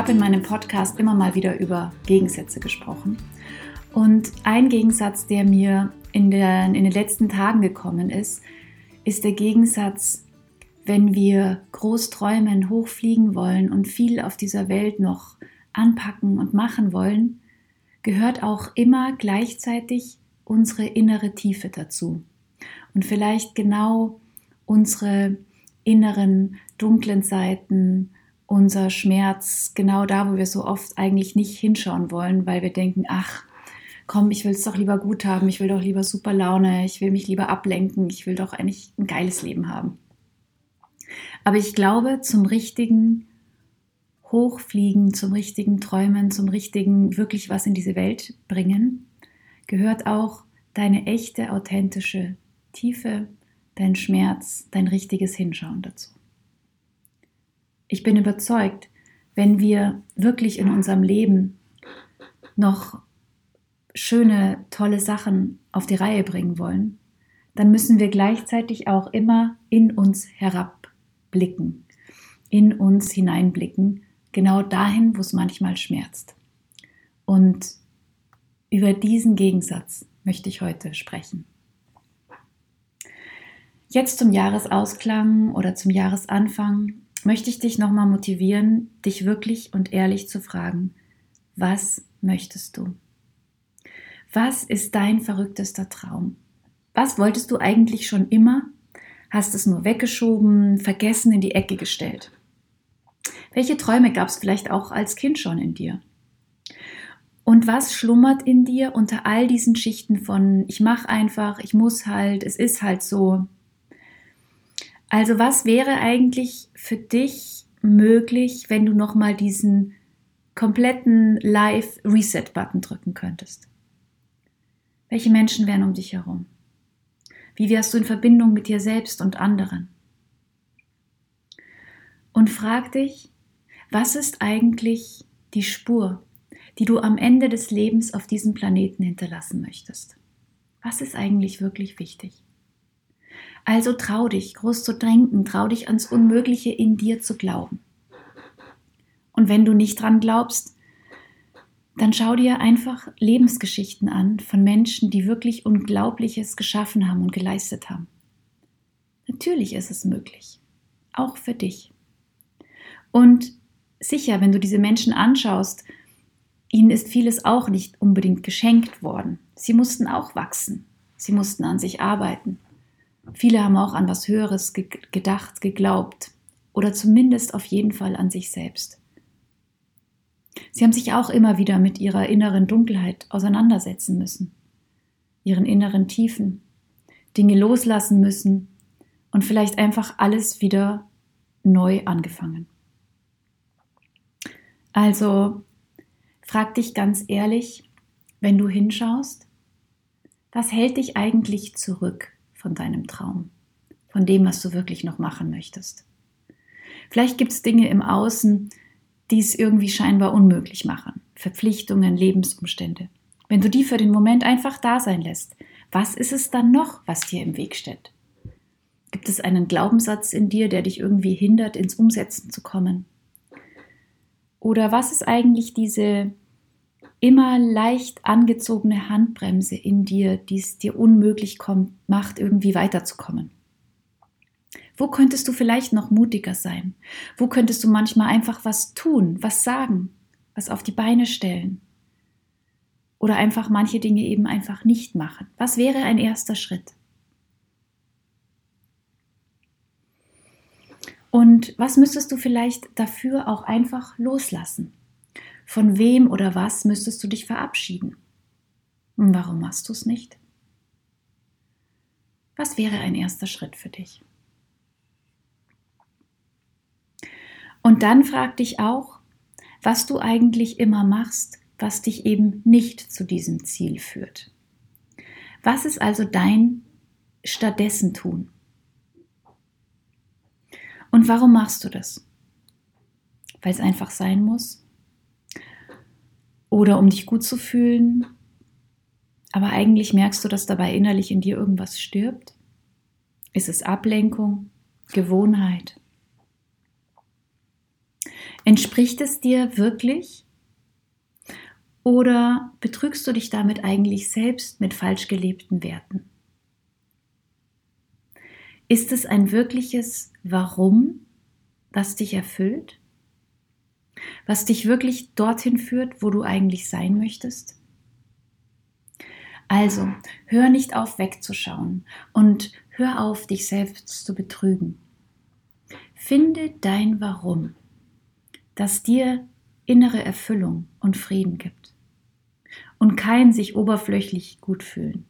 habe in meinem Podcast immer mal wieder über Gegensätze gesprochen. Und ein Gegensatz, der mir in, der, in den letzten Tagen gekommen ist, ist der Gegensatz, wenn wir groß träumen, hochfliegen wollen und viel auf dieser Welt noch anpacken und machen wollen, gehört auch immer gleichzeitig unsere innere Tiefe dazu. Und vielleicht genau unsere inneren dunklen Seiten, unser Schmerz, genau da, wo wir so oft eigentlich nicht hinschauen wollen, weil wir denken, ach, komm, ich will es doch lieber gut haben, ich will doch lieber super Laune, ich will mich lieber ablenken, ich will doch eigentlich ein geiles Leben haben. Aber ich glaube, zum richtigen Hochfliegen, zum richtigen Träumen, zum richtigen wirklich was in diese Welt bringen, gehört auch deine echte, authentische Tiefe, dein Schmerz, dein richtiges Hinschauen dazu. Ich bin überzeugt, wenn wir wirklich in unserem Leben noch schöne, tolle Sachen auf die Reihe bringen wollen, dann müssen wir gleichzeitig auch immer in uns herabblicken, in uns hineinblicken, genau dahin, wo es manchmal schmerzt. Und über diesen Gegensatz möchte ich heute sprechen. Jetzt zum Jahresausklang oder zum Jahresanfang möchte ich dich nochmal motivieren, dich wirklich und ehrlich zu fragen, was möchtest du? Was ist dein verrücktester Traum? Was wolltest du eigentlich schon immer? Hast es nur weggeschoben, vergessen, in die Ecke gestellt? Welche Träume gab es vielleicht auch als Kind schon in dir? Und was schlummert in dir unter all diesen Schichten von ich mache einfach, ich muss halt, es ist halt so, also was wäre eigentlich für dich möglich, wenn du nochmal diesen kompletten Live-Reset-Button drücken könntest? Welche Menschen wären um dich herum? Wie wärst du in Verbindung mit dir selbst und anderen? Und frag dich, was ist eigentlich die Spur, die du am Ende des Lebens auf diesem Planeten hinterlassen möchtest? Was ist eigentlich wirklich wichtig? Also trau dich, groß zu denken, trau dich ans Unmögliche in dir zu glauben. Und wenn du nicht dran glaubst, dann schau dir einfach Lebensgeschichten an von Menschen, die wirklich Unglaubliches geschaffen haben und geleistet haben. Natürlich ist es möglich, auch für dich. Und sicher, wenn du diese Menschen anschaust, ihnen ist vieles auch nicht unbedingt geschenkt worden. Sie mussten auch wachsen, sie mussten an sich arbeiten. Viele haben auch an was Höheres ge gedacht, geglaubt oder zumindest auf jeden Fall an sich selbst. Sie haben sich auch immer wieder mit ihrer inneren Dunkelheit auseinandersetzen müssen, ihren inneren Tiefen, Dinge loslassen müssen und vielleicht einfach alles wieder neu angefangen. Also frag dich ganz ehrlich, wenn du hinschaust, was hält dich eigentlich zurück von deinem Traum, von dem, was du wirklich noch machen möchtest. Vielleicht gibt es Dinge im Außen, die es irgendwie scheinbar unmöglich machen. Verpflichtungen, Lebensumstände. Wenn du die für den Moment einfach da sein lässt, was ist es dann noch, was dir im Weg steht? Gibt es einen Glaubenssatz in dir, der dich irgendwie hindert, ins Umsetzen zu kommen? Oder was ist eigentlich diese immer leicht angezogene Handbremse in dir, die es dir unmöglich kommt, macht, irgendwie weiterzukommen? Wo könntest du vielleicht noch mutiger sein? Wo könntest du manchmal einfach was tun, was sagen, was auf die Beine stellen? Oder einfach manche Dinge eben einfach nicht machen? Was wäre ein erster Schritt? Und was müsstest du vielleicht dafür auch einfach loslassen? Von wem oder was müsstest du dich verabschieden? Und warum machst du es nicht? Was wäre ein erster Schritt für dich? Und dann frag dich auch, was du eigentlich immer machst, was dich eben nicht zu diesem Ziel führt. Was ist also dein stattdessen tun? Und warum machst du das? Weil es einfach sein muss? Oder um dich gut zu fühlen. Aber eigentlich merkst du, dass dabei innerlich in dir irgendwas stirbt. Ist es Ablenkung, Gewohnheit? Entspricht es dir wirklich? Oder betrügst du dich damit eigentlich selbst mit falsch gelebten Werten? Ist es ein wirkliches Warum, was dich erfüllt? Was dich wirklich dorthin führt, wo du eigentlich sein möchtest? Also, hör nicht auf wegzuschauen und hör auf, dich selbst zu betrügen. Finde dein Warum, das dir innere Erfüllung und Frieden gibt und kein sich oberflächlich gut fühlen.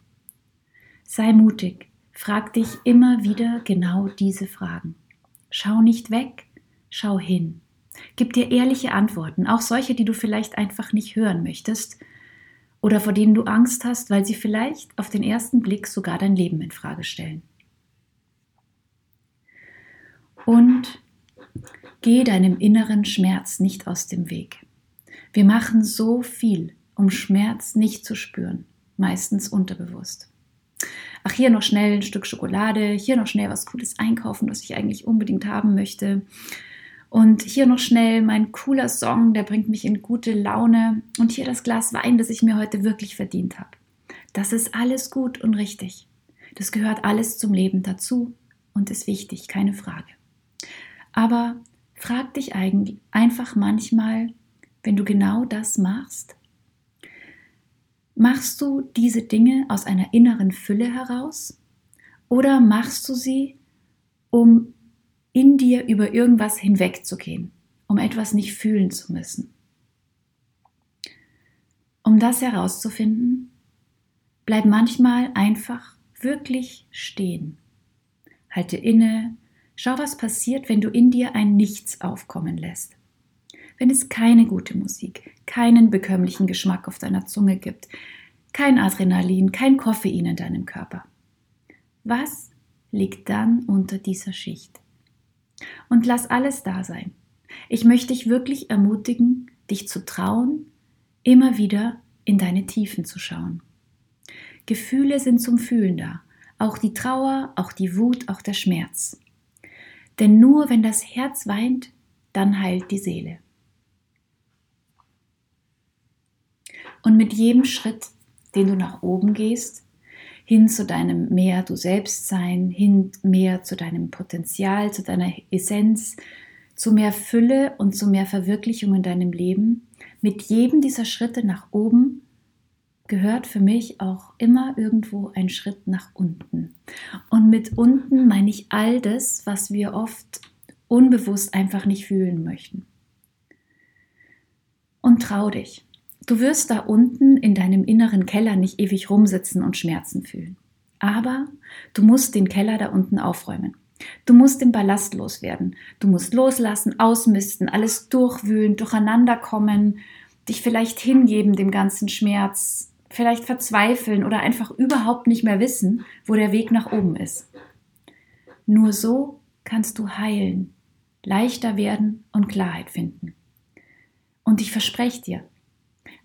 Sei mutig, frag dich immer wieder genau diese Fragen. Schau nicht weg, schau hin. Gib dir ehrliche Antworten, auch solche, die du vielleicht einfach nicht hören möchtest oder vor denen du Angst hast, weil sie vielleicht auf den ersten Blick sogar dein Leben in Frage stellen. Und geh deinem inneren Schmerz nicht aus dem Weg. Wir machen so viel, um Schmerz nicht zu spüren, meistens unterbewusst. Ach, hier noch schnell ein Stück Schokolade, hier noch schnell was Cooles einkaufen, was ich eigentlich unbedingt haben möchte. Und hier noch schnell mein cooler Song, der bringt mich in gute Laune. Und hier das Glas Wein, das ich mir heute wirklich verdient habe. Das ist alles gut und richtig. Das gehört alles zum Leben dazu und ist wichtig, keine Frage. Aber frag dich eigentlich einfach manchmal, wenn du genau das machst, machst du diese Dinge aus einer inneren Fülle heraus oder machst du sie, um in dir über irgendwas hinwegzugehen, um etwas nicht fühlen zu müssen. Um das herauszufinden, bleib manchmal einfach wirklich stehen. Halte inne, schau, was passiert, wenn du in dir ein Nichts aufkommen lässt. Wenn es keine gute Musik, keinen bekömmlichen Geschmack auf deiner Zunge gibt, kein Adrenalin, kein Koffein in deinem Körper. Was liegt dann unter dieser Schicht? Und lass alles da sein. Ich möchte dich wirklich ermutigen, dich zu trauen, immer wieder in deine Tiefen zu schauen. Gefühle sind zum Fühlen da, auch die Trauer, auch die Wut, auch der Schmerz. Denn nur wenn das Herz weint, dann heilt die Seele. Und mit jedem Schritt, den du nach oben gehst, hin zu deinem mehr du selbst sein, hin mehr zu deinem Potenzial, zu deiner Essenz, zu mehr Fülle und zu mehr Verwirklichung in deinem Leben. Mit jedem dieser Schritte nach oben gehört für mich auch immer irgendwo ein Schritt nach unten. Und mit unten meine ich all das, was wir oft unbewusst einfach nicht fühlen möchten. Und trau dich. Du wirst da unten in deinem inneren Keller nicht ewig rumsitzen und Schmerzen fühlen. Aber du musst den Keller da unten aufräumen. Du musst den Ballast loswerden. Du musst loslassen, ausmisten, alles durchwühlen, durcheinander kommen, dich vielleicht hingeben dem ganzen Schmerz, vielleicht verzweifeln oder einfach überhaupt nicht mehr wissen, wo der Weg nach oben ist. Nur so kannst du heilen, leichter werden und Klarheit finden. Und ich verspreche dir,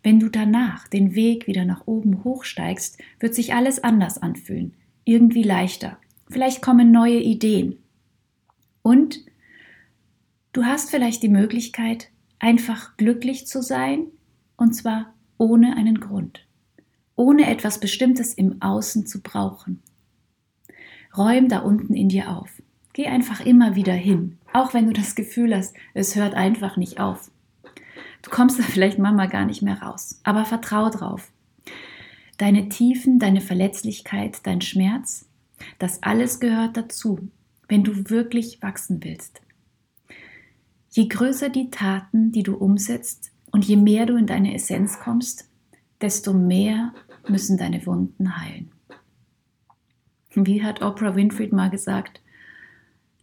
wenn du danach den Weg wieder nach oben hochsteigst, wird sich alles anders anfühlen, irgendwie leichter. Vielleicht kommen neue Ideen. Und du hast vielleicht die Möglichkeit, einfach glücklich zu sein, und zwar ohne einen Grund, ohne etwas Bestimmtes im Außen zu brauchen. Räum da unten in dir auf. Geh einfach immer wieder hin, auch wenn du das Gefühl hast, es hört einfach nicht auf. Du kommst da vielleicht manchmal gar nicht mehr raus, aber vertrau drauf. Deine Tiefen, deine Verletzlichkeit, dein Schmerz, das alles gehört dazu, wenn du wirklich wachsen willst. Je größer die Taten, die du umsetzt und je mehr du in deine Essenz kommst, desto mehr müssen deine Wunden heilen. Wie hat Oprah Winfrey mal gesagt?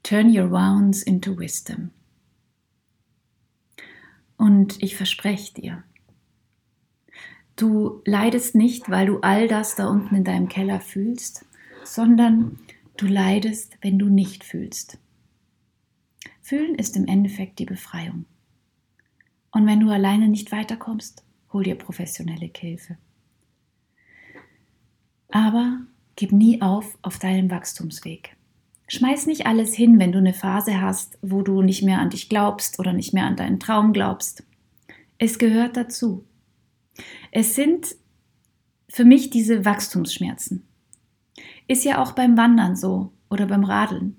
Turn your wounds into wisdom. Und ich verspreche dir, du leidest nicht, weil du all das da unten in deinem Keller fühlst, sondern du leidest, wenn du nicht fühlst. Fühlen ist im Endeffekt die Befreiung. Und wenn du alleine nicht weiterkommst, hol dir professionelle Hilfe. Aber gib nie auf auf deinem Wachstumsweg. Schmeiß nicht alles hin, wenn du eine Phase hast, wo du nicht mehr an dich glaubst oder nicht mehr an deinen Traum glaubst. Es gehört dazu. Es sind für mich diese Wachstumsschmerzen. Ist ja auch beim Wandern so oder beim Radeln.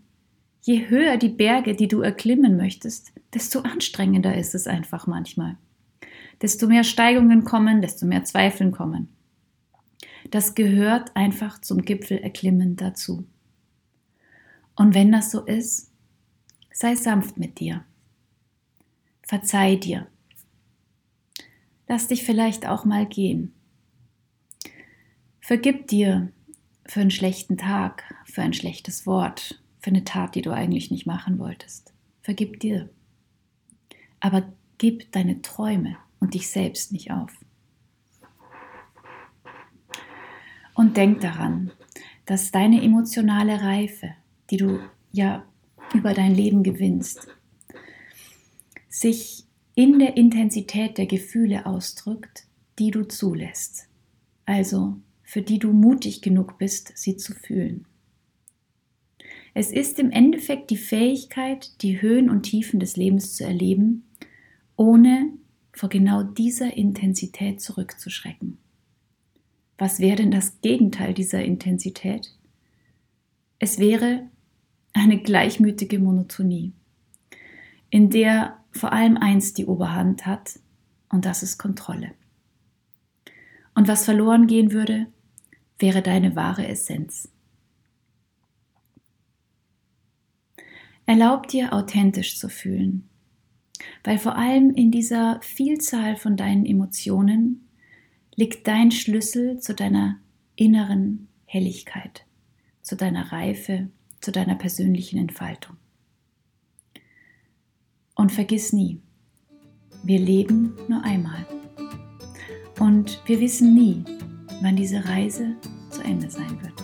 Je höher die Berge, die du erklimmen möchtest, desto anstrengender ist es einfach manchmal. Desto mehr Steigungen kommen, desto mehr Zweifeln kommen. Das gehört einfach zum Gipfelerklimmen dazu. Und wenn das so ist, sei sanft mit dir. Verzeih dir. Lass dich vielleicht auch mal gehen. Vergib dir für einen schlechten Tag, für ein schlechtes Wort, für eine Tat, die du eigentlich nicht machen wolltest. Vergib dir. Aber gib deine Träume und dich selbst nicht auf. Und denk daran, dass deine emotionale Reife, die du ja über dein Leben gewinnst, sich in der Intensität der Gefühle ausdrückt, die du zulässt. Also für die du mutig genug bist, sie zu fühlen. Es ist im Endeffekt die Fähigkeit, die Höhen und Tiefen des Lebens zu erleben, ohne vor genau dieser Intensität zurückzuschrecken. Was wäre denn das Gegenteil dieser Intensität? Es wäre eine gleichmütige Monotonie, in der vor allem eins die Oberhand hat, und das ist Kontrolle. Und was verloren gehen würde, wäre deine wahre Essenz. Erlaub dir authentisch zu fühlen, weil vor allem in dieser Vielzahl von deinen Emotionen liegt dein Schlüssel zu deiner inneren Helligkeit, zu deiner Reife, zu deiner persönlichen Entfaltung. Und vergiss nie, wir leben nur einmal. Und wir wissen nie, wann diese Reise zu Ende sein wird.